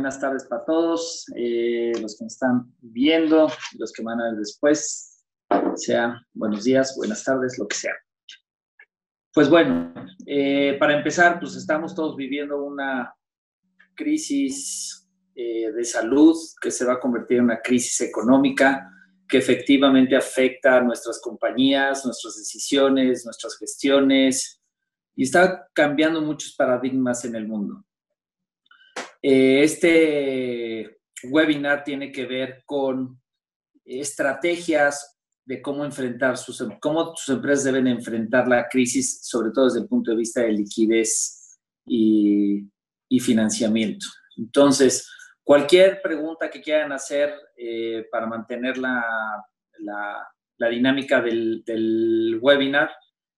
buenas tardes para todos, eh, los que me están viendo, los que van a ver después, sea buenos días, buenas tardes, lo que sea. Pues bueno, eh, para empezar, pues estamos todos viviendo una crisis eh, de salud que se va a convertir en una crisis económica que efectivamente afecta a nuestras compañías, nuestras decisiones, nuestras gestiones y está cambiando muchos paradigmas en el mundo. Eh, este webinar tiene que ver con estrategias de cómo enfrentar sus, cómo sus empresas deben enfrentar la crisis, sobre todo desde el punto de vista de liquidez y, financiamiento. Entonces, cualquier pregunta que quieran hacer eh, para mantener la, la, dinámica del, del, webinar,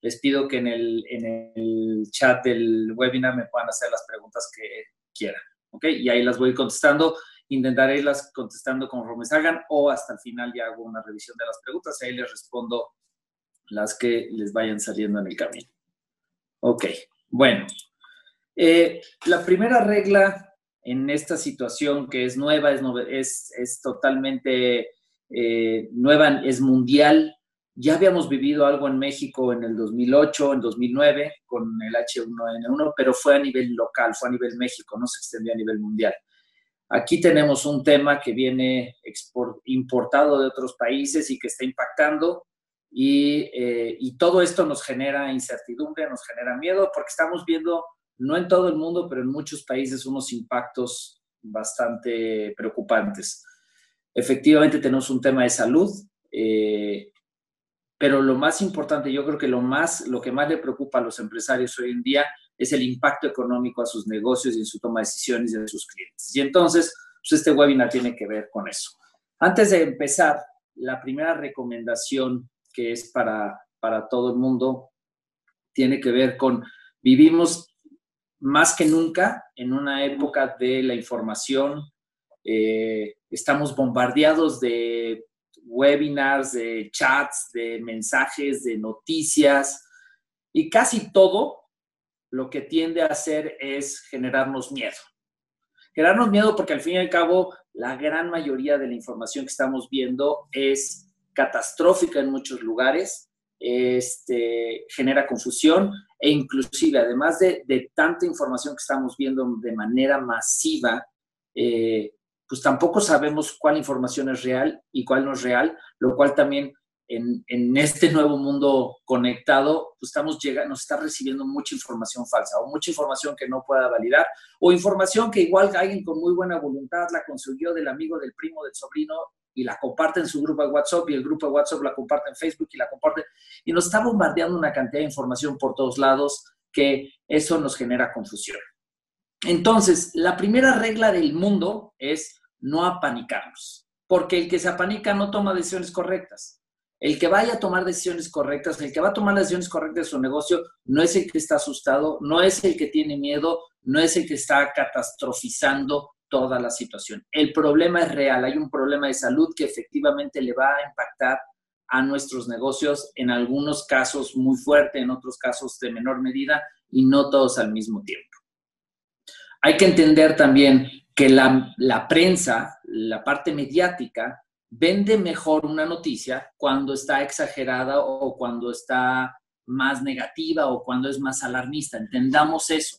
les pido que en el, en el chat del webinar me puedan hacer las preguntas que. ¿Ok? Y ahí las voy contestando. Intentaré irlas contestando conforme salgan o hasta el final ya hago una revisión de las preguntas y ahí les respondo las que les vayan saliendo en el camino. Ok, bueno. Eh, la primera regla en esta situación que es nueva, es, es, es totalmente eh, nueva, es mundial. Ya habíamos vivido algo en México en el 2008, en 2009, con el H1N1, pero fue a nivel local, fue a nivel México, no se extendió a nivel mundial. Aquí tenemos un tema que viene importado de otros países y que está impactando y, eh, y, todo esto nos genera incertidumbre, nos genera miedo porque estamos viendo, no en todo el mundo, pero en muchos países, unos impactos bastante preocupantes. Efectivamente tenemos un tema de salud. Eh, pero lo más importante, yo creo que lo, más, lo que más le preocupa a los empresarios hoy en día es el impacto económico a sus negocios y en su toma de decisiones de sus clientes. Y entonces, pues este webinar tiene que ver con eso. Antes de empezar, la primera recomendación que es para, para todo el mundo tiene que ver con, vivimos más que nunca en una época de la información, eh, estamos bombardeados de webinars, de chats, de mensajes, de noticias y casi todo lo que tiende a hacer es generarnos miedo. Generarnos miedo porque al fin y al cabo la gran mayoría de la información que estamos viendo es catastrófica en muchos lugares, este, genera confusión e inclusive además de, tanta información que estamos viendo de manera masiva, eh, pues tampoco sabemos cuál información es real y cuál no es real, lo cual también en, este nuevo mundo conectado, pues estamos llegando, nos está recibiendo mucha información falsa o mucha información que no pueda validar o información que igual alguien con muy buena voluntad la consiguió del amigo, del primo, del sobrino y la comparte en su grupo de WhatsApp y el grupo de WhatsApp la comparte en Facebook y la comparte y nos está bombardeando una cantidad de información por todos lados que eso nos genera confusión. Entonces, la primera regla del mundo es no apanicarnos, porque el que se apanica no toma decisiones correctas. El que vaya a tomar decisiones correctas, el que va a tomar decisiones correctas de su negocio, no es el que está asustado, no es el que tiene miedo, no es el que está catastrofizando toda la situación. El problema es real, hay un problema de salud que efectivamente le va a impactar a nuestros negocios, en algunos casos muy fuerte, en otros casos de menor medida y no todos al mismo tiempo. Hay que entender también que la, prensa, la parte mediática, vende mejor una noticia cuando está exagerada o cuando está más negativa o cuando es más alarmista. Entendamos eso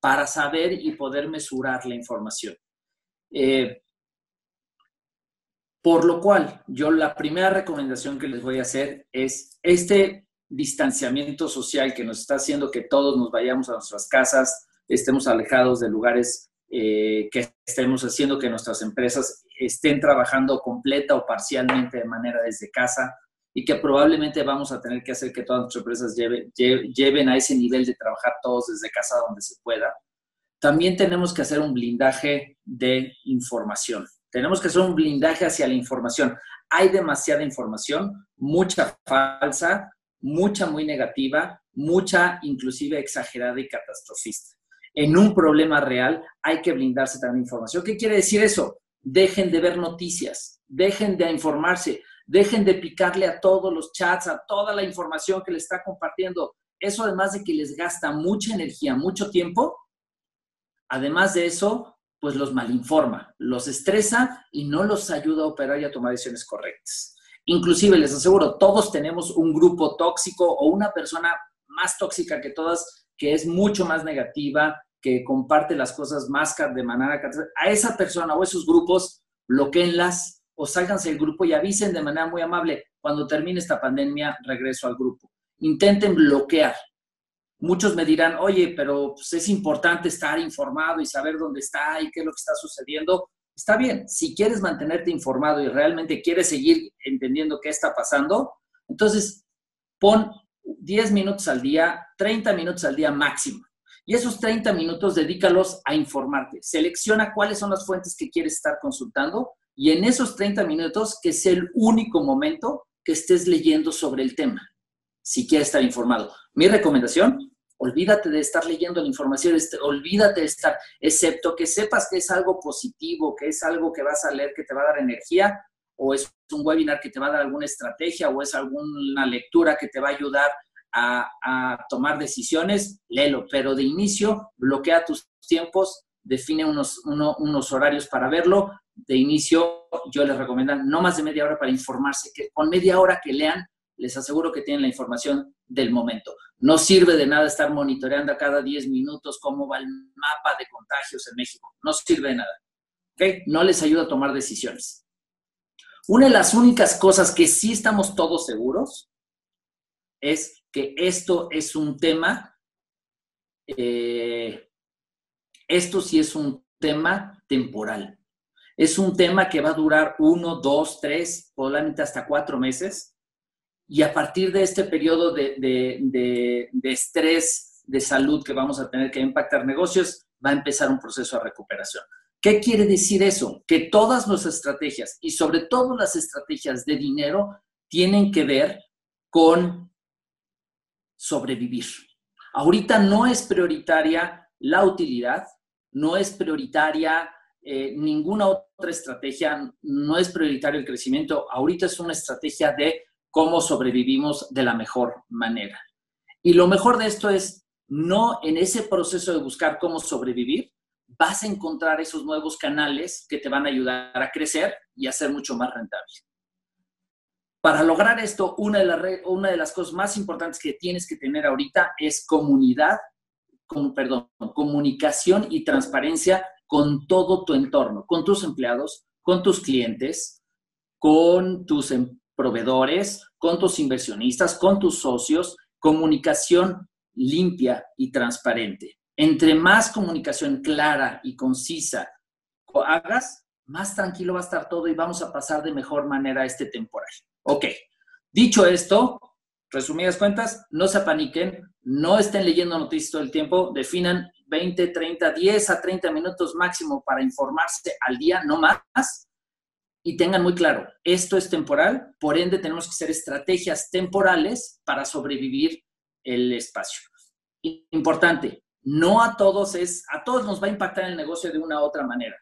para saber y poder mesurar la información. Eh, por lo cual, yo la primera recomendación que les voy a hacer es este distanciamiento social que nos está haciendo que todos nos vayamos a nuestras casas, estemos alejados de lugares eh, que estemos haciendo que nuestras empresas estén trabajando completa o parcialmente de manera desde casa y que probablemente vamos a tener que hacer que todas nuestras empresas lleven a ese nivel de trabajar todos desde casa donde se pueda. También tenemos que hacer un blindaje de información. Tenemos que hacer un blindaje hacia la información. Hay demasiada información, mucha falsa, mucha muy negativa, mucha inclusive exagerada y catastrofista en un problema real, hay que blindarse también información. ¿Qué quiere decir eso? Dejen de ver noticias, dejen de informarse, dejen de picarle a todos los chats, a toda la información que le está compartiendo. Eso además de que les gasta mucha energía, mucho tiempo, además de eso, pues los malinforma, los estresa y no los ayuda a operar y a tomar decisiones correctas. Inclusive, les aseguro, todos tenemos un grupo tóxico o una persona más tóxica que todas, que es mucho más negativa, que comparte las cosas más de manera... A esa persona o esos grupos, bloqueenlas o sálganse del grupo y avisen de manera muy amable, cuando termine esta pandemia, regreso al grupo. Intenten bloquear. Muchos me dirán, oye, pero pues, es importante estar informado y saber dónde está y qué es lo que está sucediendo. Está bien, si quieres mantenerte informado y realmente quieres seguir entendiendo qué está pasando, entonces pon 10 minutos al día, 30 minutos al día máximo. Y esos 30 minutos dedícalos a informarte. Selecciona cuáles son las fuentes que quieres estar consultando y en esos 30 minutos que es el único momento que estés leyendo sobre el tema, si quieres estar informado. Mi recomendación, olvídate de estar leyendo la información, olvídate de estar, excepto que sepas que es algo positivo, que es algo que vas a leer, que te va a dar energía, o es un webinar que te va a dar alguna estrategia, o es alguna lectura que te va a ayudar a, tomar decisiones, léelo, pero de inicio bloquea tus tiempos, define unos, unos horarios para verlo. De inicio, yo les recomiendo no más de media hora para informarse, que con media hora que lean, les aseguro que tienen la información del momento. No sirve de nada estar monitoreando a cada 10 minutos cómo va el mapa de contagios en México. No sirve de nada. ¿Okay? No les ayuda a tomar decisiones. Una de las únicas cosas que sí estamos todos seguros es que esto es un tema, eh, esto sí es un tema temporal. Es un tema que va a durar uno, dos, tres, probablemente hasta cuatro meses. Y a partir de este periodo de, de, de estrés de salud que vamos a tener que impactar negocios, va a empezar un proceso de recuperación. ¿Qué quiere decir eso? Que todas nuestras estrategias y sobre todo las estrategias de dinero tienen que ver con sobrevivir. Ahorita no es prioritaria la utilidad, no es prioritaria eh, ninguna otra estrategia, no es prioritario el crecimiento, ahorita es una estrategia de cómo sobrevivimos de la mejor manera. Y lo mejor de esto es, no en ese proceso de buscar cómo sobrevivir, vas a encontrar esos nuevos canales que te van a ayudar a crecer y a ser mucho más rentable. Para lograr esto, una de, una de las cosas más importantes que tienes que tener ahorita es comunidad, con, perdón, comunicación y transparencia con todo tu entorno, con tus empleados, con tus clientes, con tus em, proveedores, con tus inversionistas, con tus socios, comunicación limpia y transparente. Entre más comunicación clara y concisa hagas, más tranquilo va a estar todo y vamos a pasar de mejor manera este temporal. Ok, dicho esto, resumidas cuentas, no se apaniquen, no estén leyendo noticias todo el tiempo, definan 20, 30, 10 a 30 minutos máximo para informarse al día, no más, y tengan muy claro, esto es temporal, por ende tenemos que hacer estrategias temporales para sobrevivir el espacio. Importante, no a todos es, a todos nos va a impactar el negocio de una u otra manera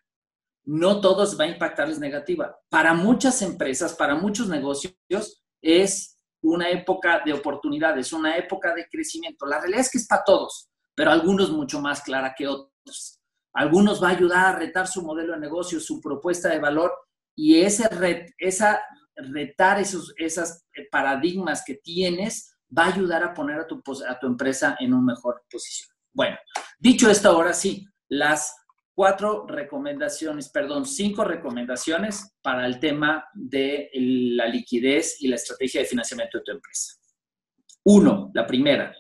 no todos va a impactarles negativa. Para muchas empresas, para muchos negocios, es una época de oportunidades, una época de crecimiento. La realidad es que es para todos, pero algunos mucho más clara que otros. Algunos va a ayudar a retar su modelo de negocio, su propuesta de valor y ese esa, retar esos esas paradigmas que tienes va a ayudar a poner a tu, a tu empresa en una mejor posición. Bueno, dicho esto, ahora sí, las cuatro recomendaciones, perdón, cinco recomendaciones para el tema de la liquidez y la estrategia de financiamiento de tu empresa. Uno, la primera,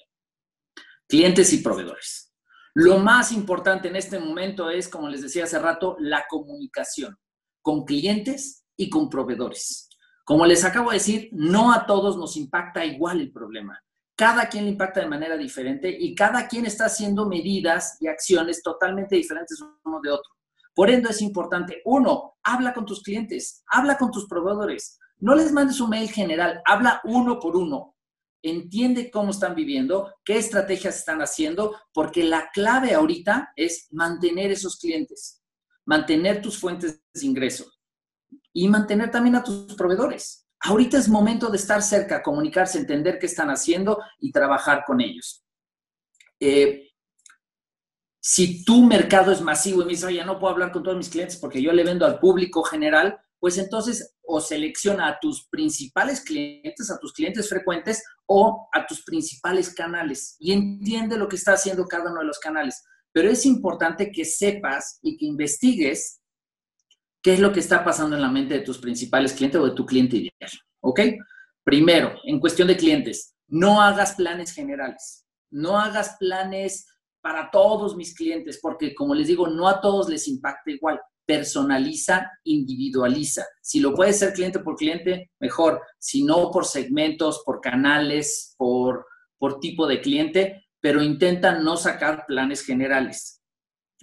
clientes y proveedores. Lo más importante en este momento es, como les decía hace rato, la comunicación con clientes y con proveedores. Como les acabo de decir, no a todos nos impacta igual el problema cada quien le impacta de manera diferente y cada quien está haciendo medidas y acciones totalmente diferentes uno de otro. Por ende es importante, uno, habla con tus clientes, habla con tus proveedores, no les mandes un mail general, habla uno por uno, entiende cómo están viviendo, qué estrategias están haciendo, porque la clave ahorita es mantener esos clientes, mantener tus fuentes de ingreso y mantener también a tus proveedores. Ahorita es momento de estar cerca, comunicarse, entender qué están haciendo y trabajar con ellos. Eh, Si tu mercado es masivo y me dices, oye, no puedo hablar con todos mis clientes porque yo le vendo al público general, pues entonces o selecciona a tus principales clientes, a tus clientes frecuentes o a tus principales canales y entiende lo que está haciendo cada uno de los canales. Pero es importante que sepas y que investigues qué es lo que está pasando en la mente de tus principales clientes o de tu cliente ideal. ¿Ok? Primero, en cuestión de clientes, no hagas planes generales. No hagas planes para todos mis clientes, porque como les digo, no a todos les impacta igual personaliza, individualiza. Si lo puede ser cliente por cliente, mejor. Si no, por segmentos, por canales, por, por tipo de cliente, pero intenta no sacar planes generales.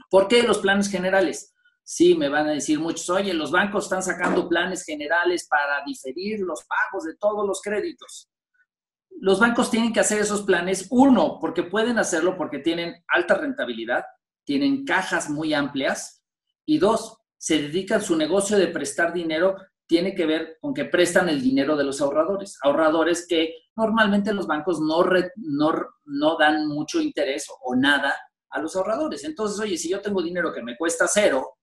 ¿Por qué los planes generales? Sí, me van a decir muchos, oye, los bancos están sacando planes generales para diferir los pagos de todos los créditos. Los bancos tienen que hacer esos planes, uno, porque pueden hacerlo porque tienen alta rentabilidad, tienen cajas muy amplias, y dos, se dedican su negocio de prestar dinero, tiene que ver con que prestan el dinero de los ahorradores. Ahorradores que normalmente los bancos no, no, no dan mucho interés o nada a los ahorradores. Entonces, oye, si yo tengo dinero que me cuesta cero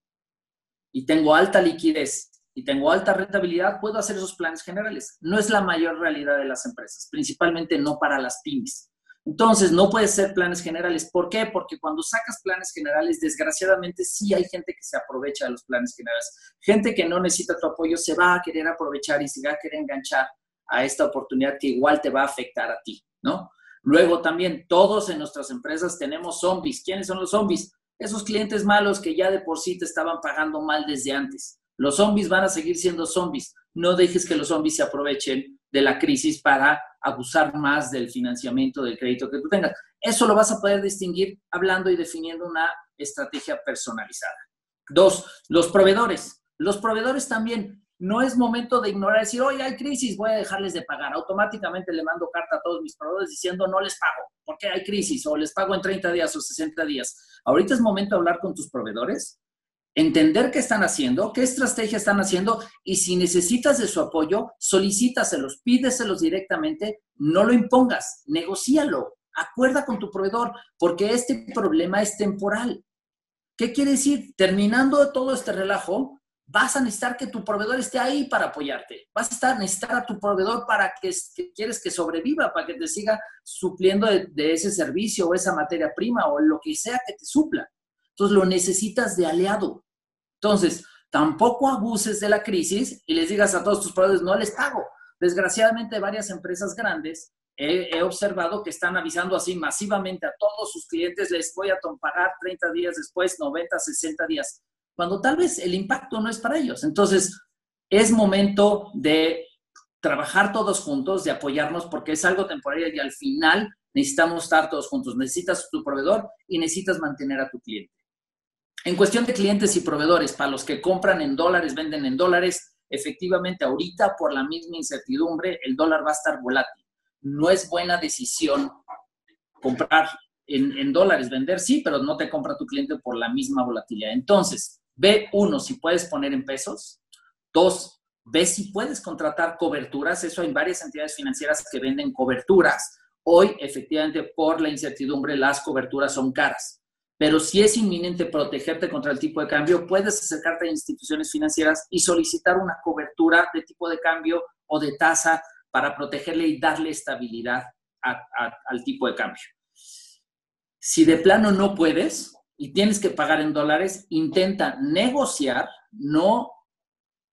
y tengo alta liquidez y tengo alta rentabilidad, puedo hacer esos planes generales. No es la mayor realidad de las empresas, principalmente no para las pymes. Entonces, no puedes ser planes generales. ¿Por qué? Porque cuando sacas planes generales, desgraciadamente sí hay gente que se aprovecha de los planes generales. Gente que no necesita tu apoyo se va a querer aprovechar y se va a querer enganchar a esta oportunidad que igual te va a afectar a ti, ¿no? Luego también, todos en nuestras empresas tenemos zombies. ¿Quiénes son los zombies? Esos clientes malos que ya de por sí te estaban pagando mal desde antes. Los zombies van a seguir siendo zombies. No dejes que los zombies se aprovechen de la crisis para abusar más del financiamiento del crédito que tú tengas. Eso lo vas a poder distinguir hablando y definiendo una estrategia personalizada. Dos, los proveedores. Los proveedores también. No es momento de ignorar, decir, oye, hay crisis, voy a dejarles de pagar. Automáticamente le mando carta a todos mis proveedores diciendo, no les pago, porque hay crisis, o les pago en 30 días o 60 días. Ahorita es momento de hablar con tus proveedores entender qué están haciendo, qué estrategia están haciendo y si necesitas de su apoyo, solicítaselos, pídeselos directamente, no lo impongas, negocíalo, acuerda con tu proveedor, porque este problema es temporal. ¿Qué quiere decir? Terminando todo este relajo, vas a necesitar que tu proveedor esté ahí para apoyarte. Vas a necesitar a tu proveedor para que, quieres que sobreviva, para que te siga supliendo de, de ese servicio o esa materia prima o lo que sea que te supla. Entonces lo necesitas de aliado. Entonces, tampoco abuses de la crisis y les digas a todos tus proveedores, no les pago. Desgraciadamente, varias empresas grandes he, observado que están avisando así masivamente a todos sus clientes, les voy a pagar 30 días después, 90, 60 días, cuando tal vez el impacto no es para ellos. Entonces, es momento de trabajar todos juntos, de apoyarnos, porque es algo temporal y al final necesitamos estar todos juntos. Necesitas tu proveedor y necesitas mantener a tu cliente. En cuestión de clientes y proveedores, para los que compran en dólares, venden en dólares, efectivamente ahorita por la misma incertidumbre el dólar va a estar volátil. No es buena decisión comprar en, dólares, vender sí, pero no te compra tu cliente por la misma volatilidad. Entonces, ve uno si puedes poner en pesos. Dos, ve si puedes contratar coberturas. Eso hay varias entidades financieras que venden coberturas. Hoy, efectivamente, por la incertidumbre, las coberturas son caras. Pero si es inminente protegerte contra el tipo de cambio, puedes acercarte a instituciones financieras y solicitar una cobertura de tipo de cambio o de tasa para protegerle y darle estabilidad al tipo de cambio. Si de plano no puedes y tienes que pagar en dólares, intenta negociar, no,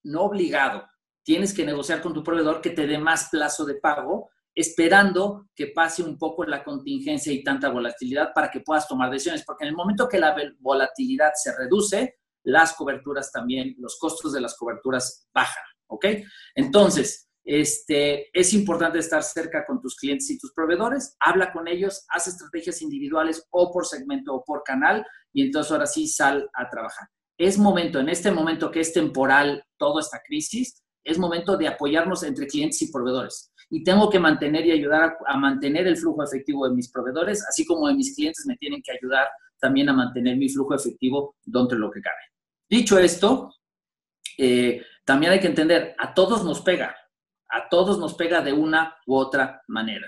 no obligado. Tienes que negociar con tu proveedor que te dé más plazo de pago esperando que pase un poco la contingencia y tanta volatilidad para que puedas tomar decisiones, porque en el momento que la volatilidad se reduce, las coberturas también, los costos de las coberturas bajan, ¿ok? Entonces, este, es importante estar cerca con tus clientes y tus proveedores, habla con ellos, haz estrategias individuales o por segmento o por canal y entonces ahora sí sal a trabajar. Es momento, en este momento que es temporal toda esta crisis, es momento de apoyarnos entre clientes y proveedores y tengo que mantener y ayudar a, mantener el flujo efectivo de mis proveedores, así como de mis clientes me tienen que ayudar también a mantener mi flujo efectivo donde lo que cabe. Dicho esto, eh, también hay que entender, a todos nos pega, a todos nos pega de una u otra manera.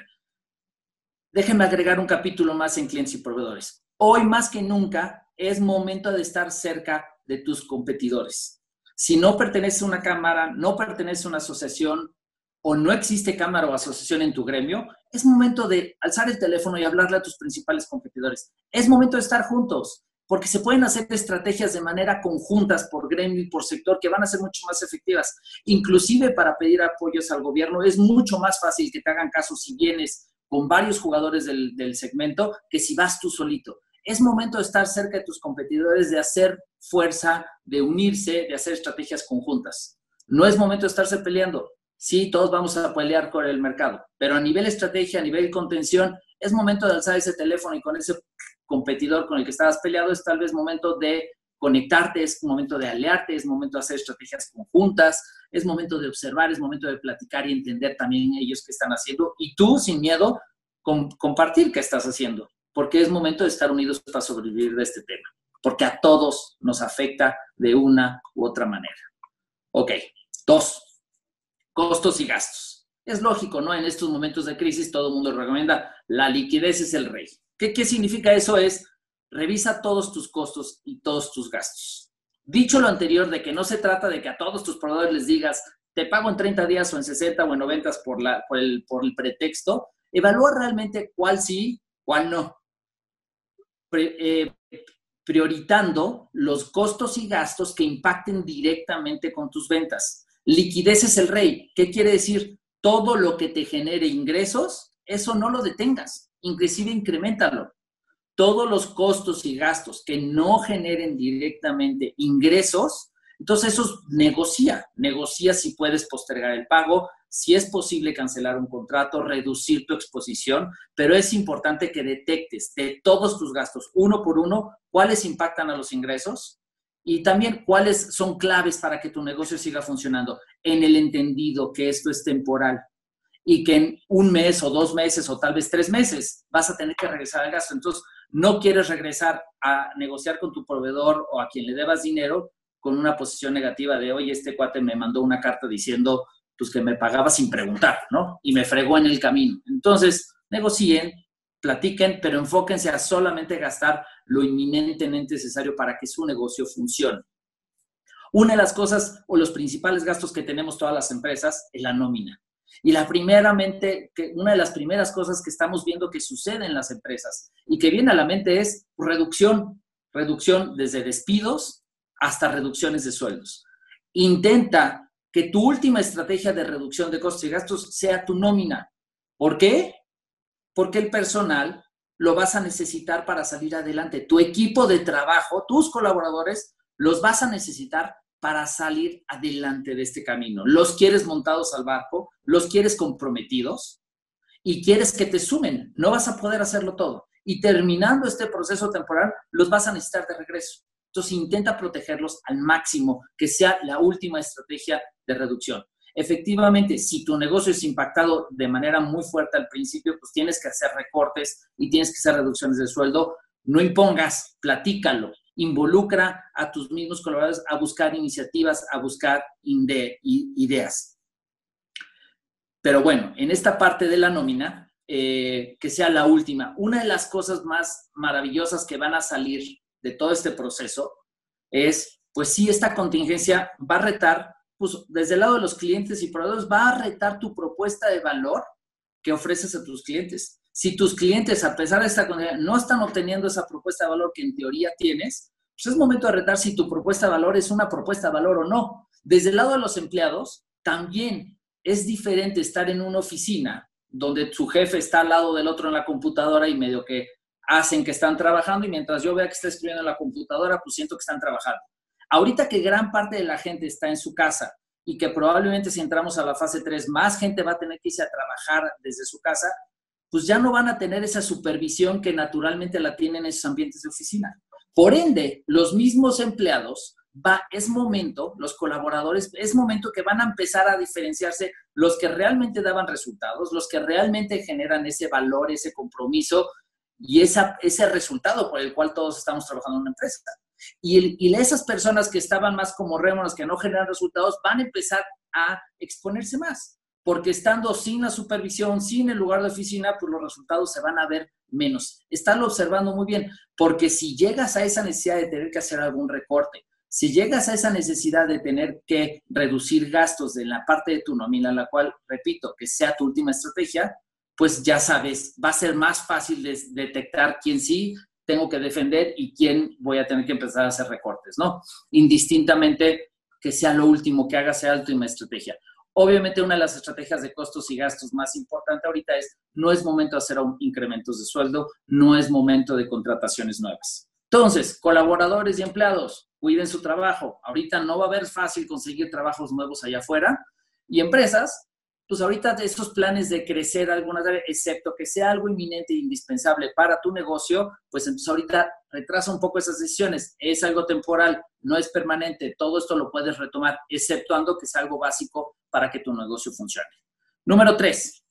Déjenme agregar un capítulo más en clientes y proveedores. Hoy más que nunca es momento de estar cerca de tus competidores. Si no perteneces a una cámara, no perteneces a una asociación o no existe cámara o asociación en tu gremio, es momento de alzar el teléfono y hablarle a tus principales competidores. Es momento de estar juntos, porque se pueden hacer estrategias de manera conjuntas por gremio y por sector que van a ser mucho más efectivas. Inclusive para pedir apoyos al gobierno es mucho más fácil que te hagan caso si vienes con varios jugadores del, del segmento que si vas tú solito. Es momento de estar cerca de tus competidores, de hacer fuerza, de unirse, de hacer estrategias conjuntas. No es momento de estarse peleando. Sí, todos vamos a pelear con el mercado, pero a nivel estrategia, a nivel contención, es momento de alzar ese teléfono y con ese competidor con el que estabas peleado es tal vez momento de conectarte, es momento de aliarte, es momento de hacer estrategias conjuntas, es momento de observar, es momento de platicar y entender también ellos qué están haciendo y tú sin miedo compartir qué estás haciendo, porque es momento de estar unidos para sobrevivir de este tema, porque a todos nos afecta de una u otra manera. Ok, dos, costos y gastos. Es lógico, ¿no? En estos momentos de crisis todo el mundo recomienda la liquidez es el rey. ¿Qué, ¿Qué significa eso? Es revisa todos tus costos y todos tus gastos. Dicho lo anterior de que no se trata de que a todos tus proveedores les digas, te pago en 30 días o en 60 o en 90 por, la, por, el, por el pretexto, evalúa realmente cuál sí, cuál no. Eh, prioritando los costos y gastos que impacten directamente con tus ventas. Liquidez es el rey. ¿Qué quiere decir? Todo lo que te genere ingresos, eso no lo detengas inclusive incrementalo. Todos los costos y gastos que no generen directamente ingresos, entonces eso negocia, negocia si puedes postergar el pago, si es posible cancelar un contrato, reducir tu exposición, pero es importante que detectes de todos tus gastos, uno por uno, cuáles impactan a los ingresos y también cuáles son claves para que tu negocio siga funcionando, en el entendido que esto es temporal y que en un mes o dos meses o tal vez tres meses vas a tener que regresar al gasto. Entonces, no quieres regresar a negociar con tu proveedor o a quien le debas dinero con una posición negativa de, oye, este cuate me mandó una carta diciendo, pues que me pagaba sin preguntar, ¿no? Y me fregó en el camino. Entonces, negocien, platiquen, pero enfóquense a solamente gastar lo inminentemente necesario para que su negocio funcione. Una de las cosas o los principales gastos que tenemos todas las empresas es la nómina. Y la primeramente, que una de las primeras cosas que estamos viendo que sucede en las empresas y que viene a la mente es reducción, reducción desde despidos hasta reducciones de sueldos. Intenta que tu última estrategia de reducción de costos y gastos sea tu nómina. ¿Por qué? Porque el personal lo vas a necesitar para salir adelante. Tu equipo de trabajo, tus colaboradores, los vas a necesitar para salir adelante de este camino. Los quieres montados al barco, los quieres comprometidos y quieres que te sumen. No vas a poder hacerlo todo. Y terminando este proceso temporal, los vas a necesitar de regreso. Entonces intenta protegerlos al máximo, que sea la última estrategia de reducción. Efectivamente, si tu negocio es impactado de manera muy fuerte al principio, pues tienes que hacer recortes y tienes que hacer reducciones de sueldo. No impongas, platícalo, involucra a tus mismos colaboradores a buscar iniciativas, a buscar ideas. Pero bueno, en esta parte de la nómina, eh, que sea la última, una de las cosas más maravillosas que van a salir de todo este proceso es, pues sí, esta contingencia va a retar, pues desde el lado de los clientes y proveedores, va a retar tu propuesta de valor que ofreces a tus clientes. Si tus clientes, a pesar de esta condición, no están obteniendo esa propuesta de valor que en teoría tienes, pues es momento de retar si tu propuesta de valor es una propuesta de valor o no. Desde el lado de los empleados, también es diferente estar en una oficina donde su jefe está al lado del otro en la computadora y medio que hacen que están trabajando y mientras yo vea que está escribiendo en la computadora, pues siento que están trabajando. Ahorita que gran parte de la gente está en su casa y que probablemente si entramos a la fase 3, más gente va a tener que irse a trabajar desde su casa, pues ya no van a tener esa supervisión que naturalmente la tienen en esos ambientes de oficina. Por ende, los mismos empleados, va, es momento, los colaboradores, es momento que van a empezar a diferenciarse los que realmente daban resultados, los que realmente generan ese valor, ese compromiso y esa, ese resultado por el cual todos estamos trabajando en una empresa. Y, y esas personas que estaban más como rémonos, que no generan resultados, van a empezar a exponerse más porque estando sin la supervisión, sin el lugar de oficina, pues los resultados se van a ver menos. Están observando muy bien, porque si llegas a esa necesidad de tener que hacer algún recorte, si llegas a esa necesidad de tener que reducir gastos en la parte de tu nómina, la cual, repito, que sea tu última estrategia, pues ya sabes, va a ser más fácil de detectar quién sí tengo que defender y quién voy a tener que empezar a hacer recortes, ¿no? Indistintamente que sea lo último que haga, sea la última estrategia. Obviamente una de las estrategias de costos y gastos más importante ahorita es, no es momento de hacer incrementos de sueldo, no es momento de contrataciones nuevas. Entonces, colaboradores y empleados, cuiden su trabajo. Ahorita no va a haber fácil conseguir trabajos nuevos allá afuera. Y empresas, pues ahorita estos planes de crecer algunas áreas, excepto que sea algo inminente e indispensable para tu negocio, pues entonces ahorita retrasa un poco esas decisiones. Es algo temporal, no es permanente. Todo esto lo puedes retomar, exceptuando que es algo básico para que tu negocio funcione. Número tres.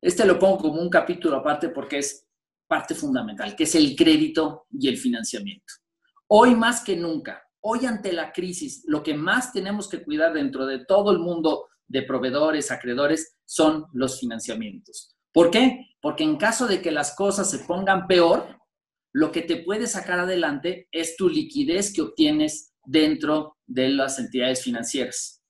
Este lo pongo como un capítulo aparte porque es parte fundamental, que es el crédito y el financiamiento. Hoy más que nunca, hoy ante la crisis, lo que más tenemos que cuidar dentro de todo el mundo de proveedores, acreedores, son los financiamientos. ¿Por qué? Porque en caso de que las cosas se pongan peor, lo que te puede sacar adelante es tu liquidez que obtienes dentro de las entidades financieras.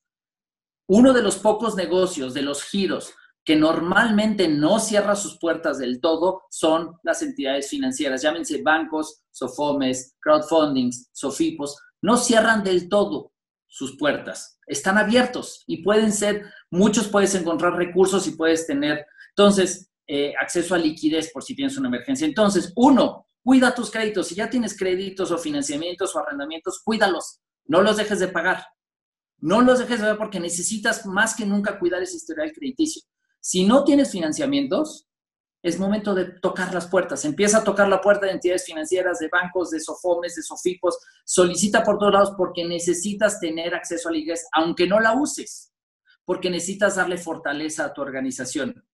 Uno de los pocos negocios, de los giros, que normalmente no cierra sus puertas del todo son las entidades financieras, llámense bancos, sofomes, crowdfundings, sofipos, no cierran del todo sus puertas, están abiertos y pueden ser, muchos puedes encontrar recursos y puedes tener, entonces, eh, acceso a liquidez por si tienes una emergencia. Entonces, uno, cuida tus créditos. Si ya tienes créditos o financiamientos o arrendamientos, cuídalos, no los dejes de pagar. No los dejes de pagar porque necesitas más que nunca cuidar ese historial crediticio. Si no tienes financiamientos, es momento de tocar las puertas. Empieza a tocar la puerta de entidades financieras, de bancos, de sofomes, de sofipos. Solicita por todos lados porque necesitas tener acceso a la iglesia, aunque no la uses, porque necesitas darle fortaleza a tu organización.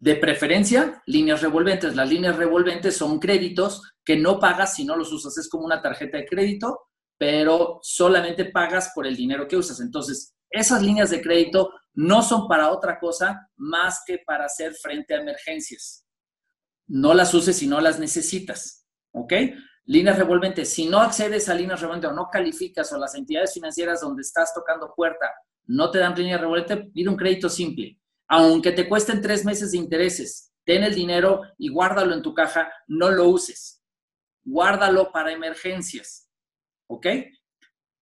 De preferencia, líneas revolventes. Las líneas revolventes son créditos que no pagas si no los usas. Es como una tarjeta de crédito, pero solamente pagas por el dinero que usas. Entonces, esas líneas de crédito no son para otra cosa más que para hacer frente a emergencias. No las uses si no las necesitas, ¿ok? Líneas revolventes, si no accedes a líneas revolventes o no calificas o las entidades financieras donde estás tocando puerta no te dan línea revolvente, pide un crédito simple. Aunque te cuesten tres meses de intereses, ten el dinero y guárdalo en tu caja, no lo uses. Guárdalo para emergencias, ¿ok?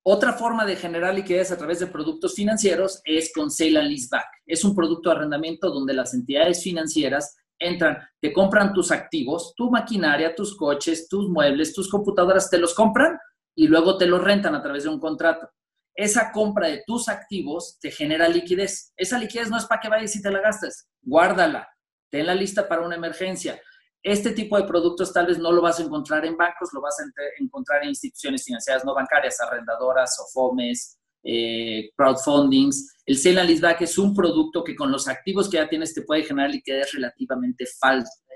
Otra forma de generar liquidez a través de productos financieros es con sale and leaseback. Es un producto de arrendamiento donde las entidades financieras entran, te compran tus activos, tu maquinaria, tus coches, tus muebles, tus computadoras, te los compran y luego te los rentan a través de un contrato. Esa compra de tus activos te genera liquidez. Esa liquidez no es para que vayas y te la gastes. Guárdala. Ten la lista para una emergencia. Este tipo de productos tal vez no lo vas a encontrar en bancos, lo vas a encontrar en instituciones financieras no bancarias, arrendadoras, o FOMES, eh, crowdfundings. El sale and leaseback es un producto que con los activos que ya tienes te puede generar liquidez relativamente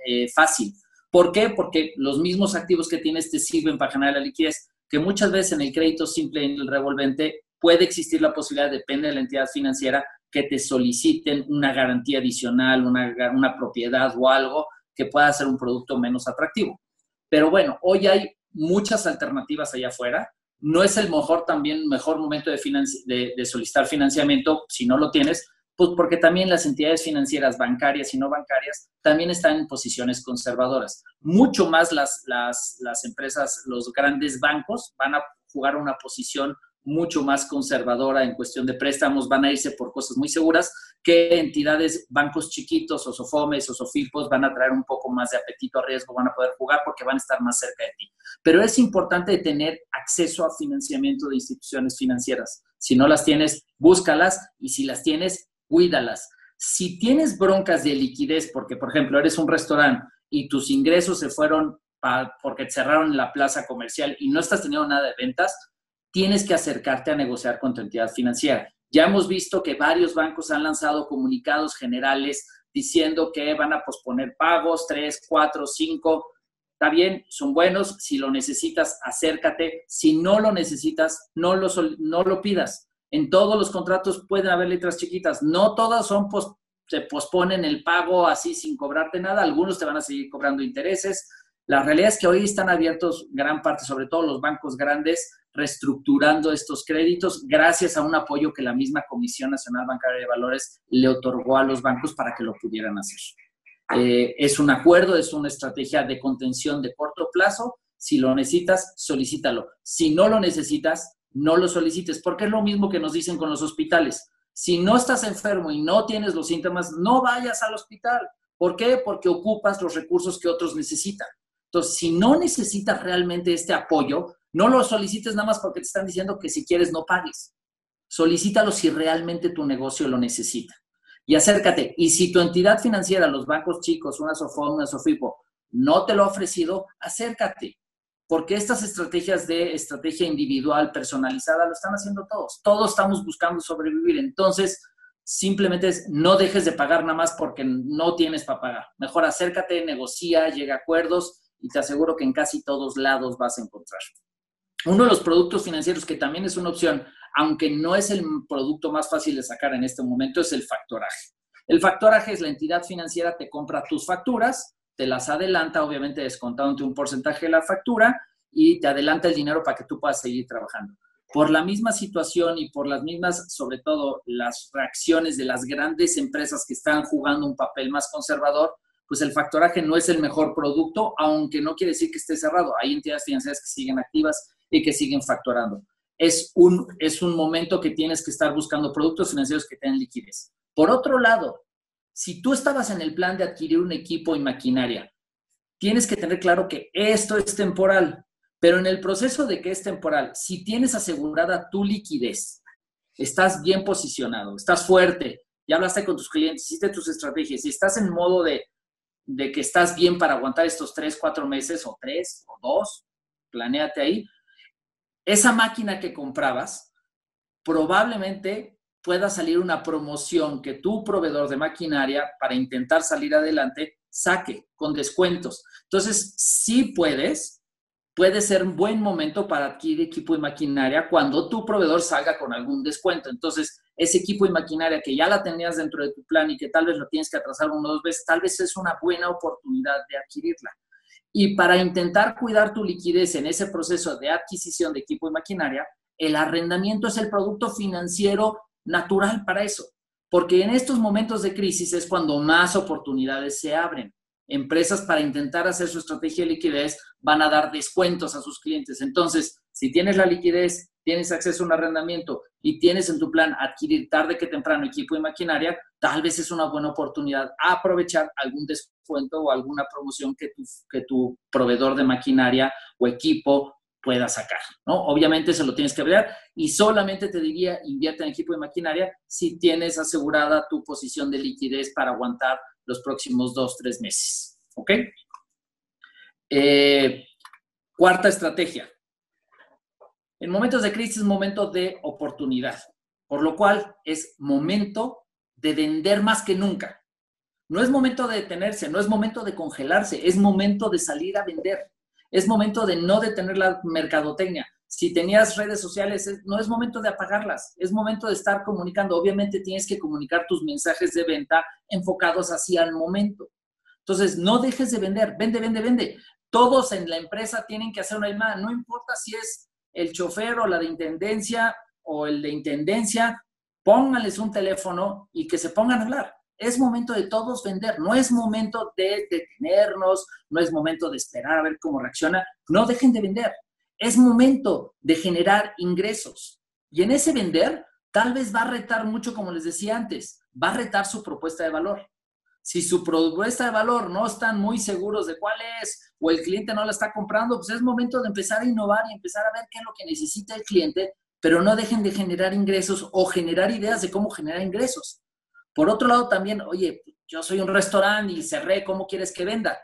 eh, fácil. ¿Por qué? Porque los mismos activos que tienes te sirven para generar la liquidez, que muchas veces en el crédito simple, en el revolvente, puede existir la posibilidad, depende de la entidad financiera, que te soliciten una garantía adicional, una propiedad o algo que pueda ser un producto menos atractivo. Pero bueno, hoy hay muchas alternativas allá afuera. No es el mejor también mejor momento de, de, solicitar financiamiento si no lo tienes, pues porque también las entidades financieras bancarias y no bancarias también están en posiciones conservadoras. Mucho más las, las, las empresas, los grandes bancos van a jugar una posición mucho más conservadora en cuestión de préstamos, van a irse por cosas muy seguras que entidades, bancos chiquitos o sofomes o sofipos van a traer un poco más de apetito a riesgo, van a poder jugar porque van a estar más cerca de ti. Pero es importante tener acceso a financiamiento de instituciones financieras. Si no las tienes, búscalas y si las tienes, cuídalas. Si tienes broncas de liquidez, porque por ejemplo eres un restaurante y tus ingresos se fueron porque cerraron la plaza comercial y no estás teniendo nada de ventas, tienes que acercarte a negociar con tu entidad financiera. Ya hemos visto que varios bancos han lanzado comunicados generales diciendo que van a posponer pagos, tres, cuatro, cinco. Está bien, son buenos. Si lo necesitas, acércate. Si no lo necesitas, no lo, no lo pidas. En todos los contratos pueden haber letras chiquitas. No todas son se posponen el pago así sin cobrarte nada. Algunos te van a seguir cobrando intereses. La realidad es que hoy están abiertos gran parte, sobre todo los bancos grandes, reestructurando estos créditos gracias a un apoyo que la misma Comisión Nacional Bancaria de Valores le otorgó a los bancos para que lo pudieran hacer. Eh, es un acuerdo, es una estrategia de contención de corto plazo. Si lo necesitas, solicítalo. Si no lo necesitas, no lo solicites, porque es lo mismo que nos dicen con los hospitales. Si no estás enfermo y no tienes los síntomas, no vayas al hospital. ¿Por qué? Porque ocupas los recursos que otros necesitan. Entonces, si no necesitas realmente este apoyo, no lo solicites nada más porque te están diciendo que si quieres no pagues. Solicítalo si realmente tu negocio lo necesita. Y acércate. Y si tu entidad financiera, los bancos chicos, una Sofón, una Sofipo, no te lo ha ofrecido, acércate porque estas estrategias de estrategia individual, personalizada, lo están haciendo todos. Todos estamos buscando sobrevivir. Entonces, simplemente es, no dejes de pagar nada más porque no tienes para pagar. Mejor acércate, negocia, llega a acuerdos y te aseguro que en casi todos lados vas a encontrar. Uno de los productos financieros que también es una opción, aunque no es el producto más fácil de sacar en este momento, es el factoraje. El factoraje es la entidad financiera te compra tus facturas te las adelanta, obviamente descontándote un porcentaje de la factura y te adelanta el dinero para que tú puedas seguir trabajando. Por la misma situación y por las mismas, sobre todo, las reacciones de las grandes empresas que están jugando un papel más conservador, pues el factoraje no es el mejor producto, aunque no quiere decir que esté cerrado. Hay entidades financieras que siguen activas y que siguen factorando. Es un, es un momento que tienes que estar buscando productos financieros que tengan liquidez. Por otro lado, si tú estabas en el plan de adquirir un equipo y maquinaria, tienes que tener claro que esto es temporal, pero en el proceso de que es temporal, si tienes asegurada tu liquidez, estás bien posicionado, estás fuerte, ya hablaste con tus clientes, hiciste tus estrategias y estás en modo de, de que estás bien para aguantar estos tres, cuatro meses o tres o dos, planéate ahí, esa máquina que comprabas probablemente pueda salir una promoción que tu proveedor de maquinaria, para intentar salir adelante, saque con descuentos. Entonces, si puedes, puede ser un buen momento para adquirir equipo y maquinaria cuando tu proveedor salga con algún descuento. Entonces, ese equipo y maquinaria que ya la tenías dentro de tu plan y que tal vez lo tienes que atrasar uno o dos veces, tal vez es una buena oportunidad de adquirirla. Y para intentar cuidar tu liquidez en ese proceso de adquisición de equipo y maquinaria, el arrendamiento es el producto financiero natural para eso, porque en estos momentos de crisis es cuando más oportunidades se abren. Empresas para intentar hacer su estrategia de liquidez van a dar descuentos a sus clientes. Entonces, si tienes la liquidez, tienes acceso a un arrendamiento y tienes en tu plan adquirir tarde que temprano equipo y maquinaria, tal vez es una buena oportunidad aprovechar algún descuento o alguna promoción que tu, proveedor de maquinaria o equipo pueda sacar, ¿no? Obviamente se lo tienes que ver y solamente te diría invierte en equipo de maquinaria si tienes asegurada tu posición de liquidez para aguantar los próximos dos, tres meses, ¿ok? Eh, cuarta estrategia. En momentos de crisis momento de oportunidad, por lo cual es momento de vender más que nunca. No es momento de detenerse, no es momento de congelarse, es momento de salir a vender. Es momento de no detener la mercadotecnia. Si tenías redes sociales, no es momento de apagarlas, es momento de estar comunicando. Obviamente tienes que comunicar tus mensajes de venta enfocados hacia el momento. Entonces, no dejes de vender, vende, vende, vende. Todos en la empresa tienen que hacer una llamada, no importa si es el chofer o la de intendencia o el de intendencia, pónganles un teléfono y que se pongan a hablar. Es momento de todos vender, no es momento de detenernos, no es momento de esperar a ver cómo reacciona, no dejen de vender. Es momento de generar ingresos. Y en ese vender, tal vez va a retar mucho, como les decía antes, va a retar su propuesta de valor. Si su propuesta de valor no están muy seguros de cuál es o el cliente no la está comprando, pues es momento de empezar a innovar y empezar a ver qué es lo que necesita el cliente, pero no dejen de generar ingresos o generar ideas de cómo generar ingresos. Por otro lado, también, oye, yo soy un restaurante y cerré, ¿cómo quieres que venda?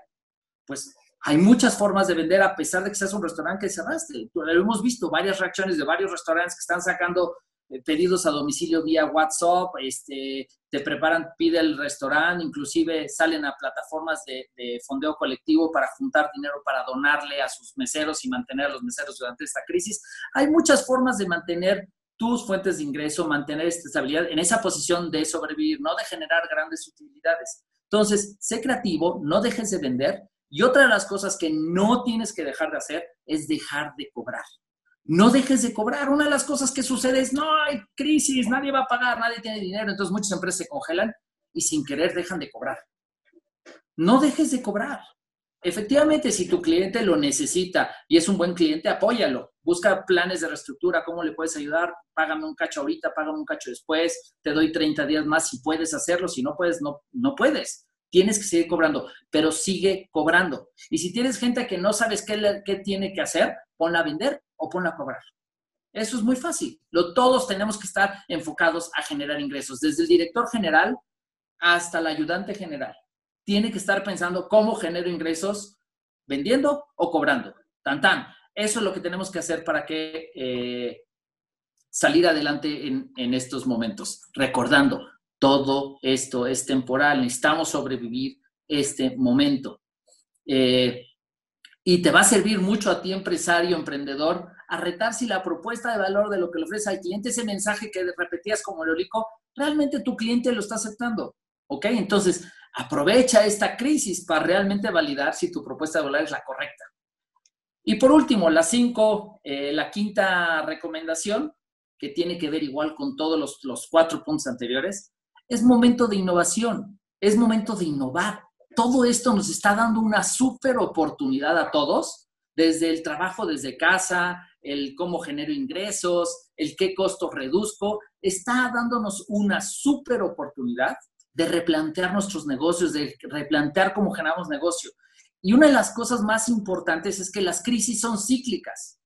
Pues hay muchas formas de vender a pesar de que seas un restaurante que cerraste. Hemos visto, varias reacciones de varios restaurantes que están sacando eh, pedidos a domicilio vía WhatsApp, este, te preparan, pide el restaurante, inclusive salen a plataformas de, de, fondeo colectivo para juntar dinero para donarle a sus meseros y mantener a los meseros durante esta crisis. Hay muchas formas de mantener tus fuentes de ingreso, mantener esta estabilidad en esa posición de sobrevivir, no de generar grandes utilidades. Entonces, sé creativo, no dejes de vender. Y otra de las cosas que no tienes que dejar de hacer es dejar de cobrar. No dejes de cobrar. Una de las cosas que sucede es, no hay crisis, nadie va a pagar, nadie tiene dinero. Entonces muchas empresas se congelan y sin querer dejan de cobrar. No dejes de cobrar. Efectivamente, si tu cliente lo necesita y es un buen cliente, apóyalo. Busca planes de reestructura, cómo le puedes ayudar. Págame un cacho ahorita, págame un cacho después. Te doy 30 días más si puedes hacerlo. Si no puedes, no, no puedes. Tienes que seguir cobrando, pero sigue cobrando. Y si tienes gente que no sabes qué, tiene que hacer, ponla a vender o ponla a cobrar. Eso es muy fácil. Lo, todos tenemos que estar enfocados a generar ingresos, desde el director general hasta el ayudante general tiene que estar pensando cómo genero ingresos vendiendo o cobrando. Tan tan. Eso es lo que tenemos que hacer para que eh, salir adelante en, estos momentos. Recordando, todo esto es temporal, necesitamos sobrevivir este momento. Eh, y te va a servir mucho a ti, empresario, emprendedor, a retar si la propuesta de valor de lo que le ofrece al cliente, ese mensaje que repetías como eólico, realmente tu cliente lo está aceptando. ¿Ok? Entonces, Aprovecha esta crisis para realmente validar si tu propuesta de valor es la correcta. Y por último, la cinco, eh, la quinta recomendación, que tiene que ver igual con todos los, los cuatro puntos anteriores, es momento de innovación, es momento de innovar. Todo esto nos está dando una súper oportunidad a todos, desde el trabajo desde casa, el cómo genero ingresos, el qué costos reduzco, está dándonos una súper oportunidad de replantear nuestros negocios, de replantear cómo generamos negocio. Y una de las cosas más importantes es que las crisis son cíclicas.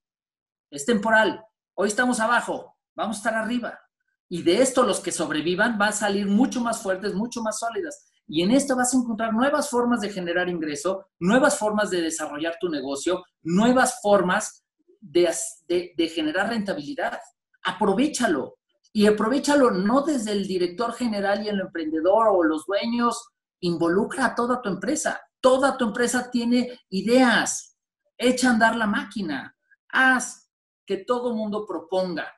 Es temporal. Hoy estamos abajo, vamos a estar arriba. Y de esto los que sobrevivan van a salir mucho más fuertes, mucho más sólidas. Y en esto vas a encontrar nuevas formas de generar ingreso, nuevas formas de desarrollar tu negocio, nuevas formas de, generar rentabilidad. Aprovechalo. Y aprovechalo no desde el director general y el emprendedor o los dueños, involucra a toda tu empresa. Toda tu empresa tiene ideas. Echa a andar la máquina. Haz que todo mundo proponga.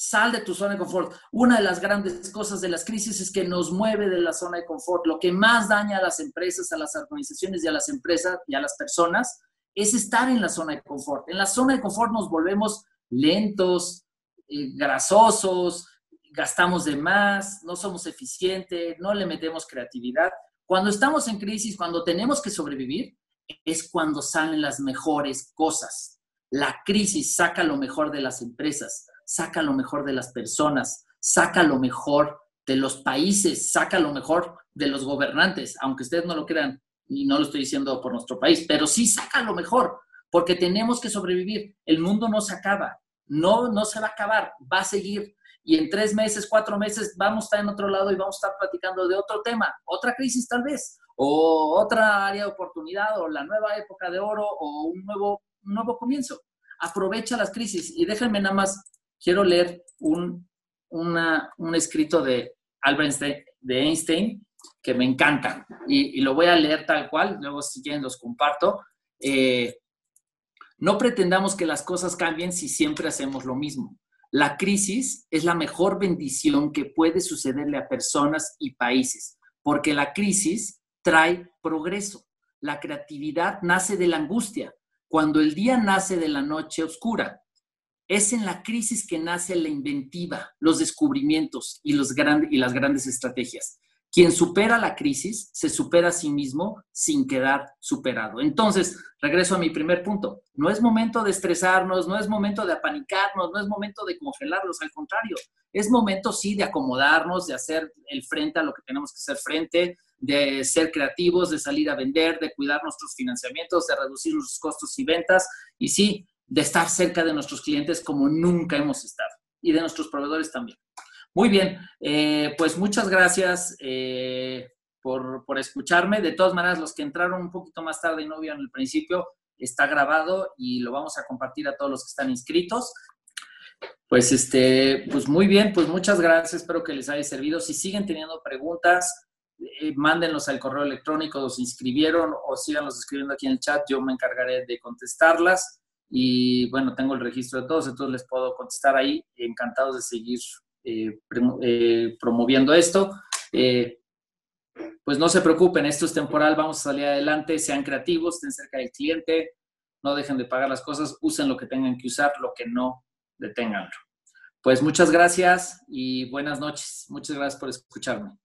Sal de tu zona de confort. Una de las grandes cosas de las crisis es que nos mueve de la zona de confort. Lo que más daña a las empresas, a las organizaciones y a las empresas y a las personas es estar en la zona de confort. En la zona de confort nos volvemos lentos, eh, grasosos, gastamos de más, no somos eficientes, no le metemos creatividad. Cuando estamos en crisis, cuando tenemos que sobrevivir, es cuando salen las mejores cosas. La crisis saca lo mejor de las empresas, saca lo mejor de las personas, saca lo mejor de los países, saca lo mejor de los gobernantes, aunque ustedes no lo crean, y no lo estoy diciendo por nuestro país, pero sí saca lo mejor, porque tenemos que sobrevivir. El mundo no se acaba, no, no se va a acabar, va a seguir. Y en tres meses, cuatro meses, vamos a estar en otro lado y vamos a estar platicando de otro tema, otra crisis tal vez, o otra área de oportunidad, o la nueva época de oro, o un nuevo, nuevo comienzo. Aprovecha las crisis y déjenme nada más, quiero leer un, un escrito de Albert Einstein, de Einstein que me encanta y, lo voy a leer tal cual, luego si quieren los comparto. Eh, no pretendamos que las cosas cambien si siempre hacemos lo mismo. La crisis es la mejor bendición que puede sucederle a personas y países, porque la crisis trae progreso. La creatividad nace de la angustia, cuando el día nace de la noche oscura. Es en la crisis que nace la inventiva, los descubrimientos y, las grandes estrategias. Quien supera la crisis se supera a sí mismo sin quedar superado. Entonces, regreso a mi primer punto. No es momento de estresarnos, no es momento de apanicarnos, no es momento de congelarlos, al contrario, es momento sí de acomodarnos, de hacer el frente a lo que tenemos que hacer frente, de ser creativos, de salir a vender, de cuidar nuestros financiamientos, de reducir los costos y ventas y sí, de estar cerca de nuestros clientes como nunca hemos estado y de nuestros proveedores también. Muy bien, eh, pues muchas gracias eh, por, escucharme. De todas maneras, los que entraron un poquito más tarde y no vieron el principio, está grabado y lo vamos a compartir a todos los que están inscritos. Pues este, pues muy bien, pues muchas gracias, espero que les haya servido. Si siguen teniendo preguntas, eh, mándenlos al correo electrónico, los inscribieron o síganlos escribiendo aquí en el chat, yo me encargaré de contestarlas. Y bueno, tengo el registro de todos, entonces les puedo contestar ahí. Encantados de seguir eh, eh, promoviendo esto. Eh, pues no se preocupen, esto es temporal, vamos a salir adelante, sean creativos, estén cerca del cliente, no dejen de pagar las cosas, usen lo que tengan que usar, lo que no, deténganlo. Pues muchas gracias y buenas noches. Muchas gracias por escucharme.